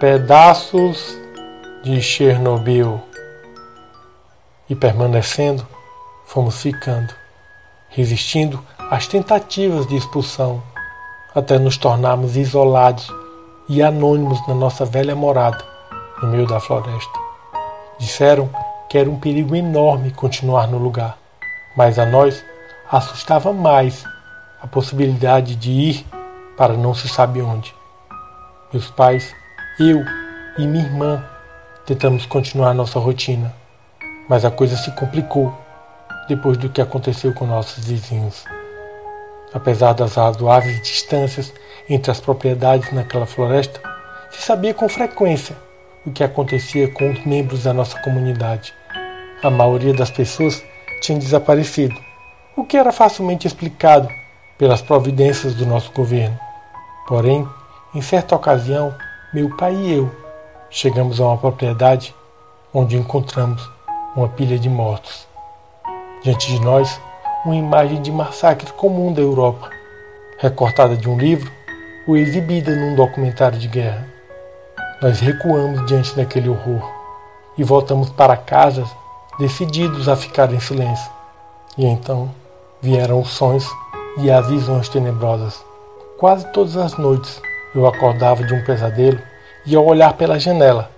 Pedaços de Chernobyl. E permanecendo, fomos ficando, resistindo às tentativas de expulsão, até nos tornarmos isolados e anônimos na nossa velha morada, no meio da floresta. Disseram que era um perigo enorme continuar no lugar, mas a nós assustava mais a possibilidade de ir para não se sabe onde. Meus pais, eu e minha irmã tentamos continuar nossa rotina, mas a coisa se complicou depois do que aconteceu com nossos vizinhos. Apesar das razoáveis distâncias entre as propriedades naquela floresta, se sabia com frequência o que acontecia com os membros da nossa comunidade. A maioria das pessoas tinha desaparecido, o que era facilmente explicado pelas providências do nosso governo. Porém, em certa ocasião, meu pai e eu chegamos a uma propriedade onde encontramos uma pilha de mortos. Diante de nós, uma imagem de massacre comum da Europa, recortada de um livro ou exibida num documentário de guerra. Nós recuamos diante daquele horror e voltamos para casa decididos a ficar em silêncio. E então vieram os sonhos e as visões tenebrosas. Quase todas as noites eu acordava de um pesadelo e ao olhar pela janela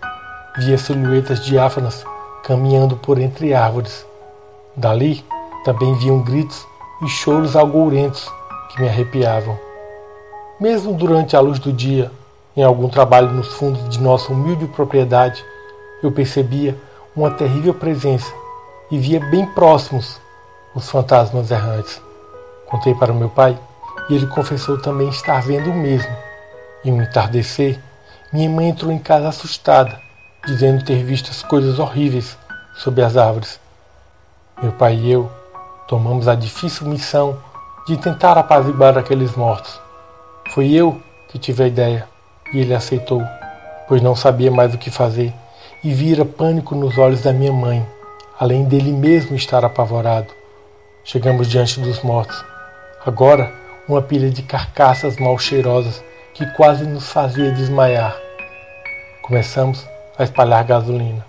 via silhuetas diáfanas caminhando por entre árvores. Dali também viam gritos e choros algourentos que me arrepiavam. Mesmo durante a luz do dia, em algum trabalho nos fundos de nossa humilde propriedade, eu percebia uma terrível presença e via bem próximos os fantasmas errantes. Contei para meu pai e ele confessou também estar vendo o mesmo. Em um entardecer, minha mãe entrou em casa assustada, dizendo ter visto as coisas horríveis sob as árvores. Meu pai e eu tomamos a difícil missão de tentar apaziguar aqueles mortos. Foi eu que tive a ideia e ele aceitou, pois não sabia mais o que fazer e vira pânico nos olhos da minha mãe, além dele mesmo estar apavorado. Chegamos diante dos mortos. Agora, uma pilha de carcaças mal cheirosas que quase nos fazia desmaiar. Começamos a espalhar gasolina.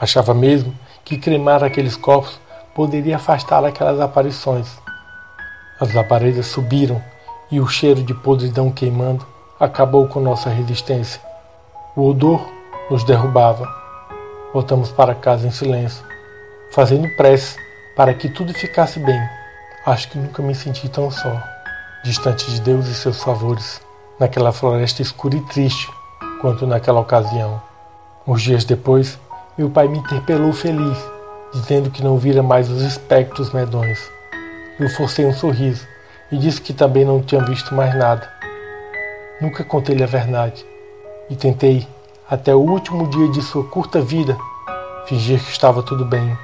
Achava mesmo que cremar aqueles corpos poderia afastar aquelas aparições. As labaredas subiram e o cheiro de podridão queimando acabou com nossa resistência. O odor nos derrubava. Voltamos para casa em silêncio, fazendo prece para que tudo ficasse bem. Acho que nunca me senti tão só, distante de Deus e seus favores, naquela floresta escura e triste, quanto naquela ocasião. Uns dias depois, meu pai me interpelou feliz, dizendo que não vira mais os espectros medonhos. Eu forcei um sorriso e disse que também não tinha visto mais nada. Nunca contei-lhe a verdade e tentei, até o último dia de sua curta vida, fingir que estava tudo bem.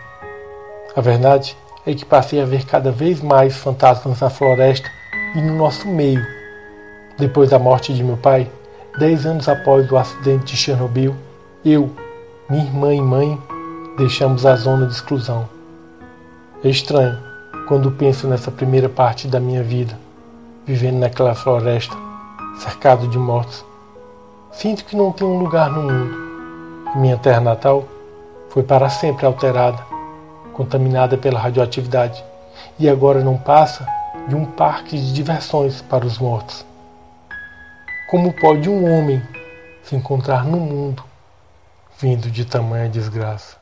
A verdade é que passei a ver cada vez mais fantasmas na floresta e no nosso meio. Depois da morte de meu pai, dez anos após o acidente de Chernobyl, eu, minha irmã e mãe deixamos a zona de exclusão. É estranho quando penso nessa primeira parte da minha vida, vivendo naquela floresta, cercado de mortos. Sinto que não tenho um lugar no mundo. Minha terra natal foi para sempre alterada contaminada pela radioatividade, e agora não passa de um parque de diversões para os mortos. Como pode um homem se encontrar no mundo vindo de tamanha desgraça?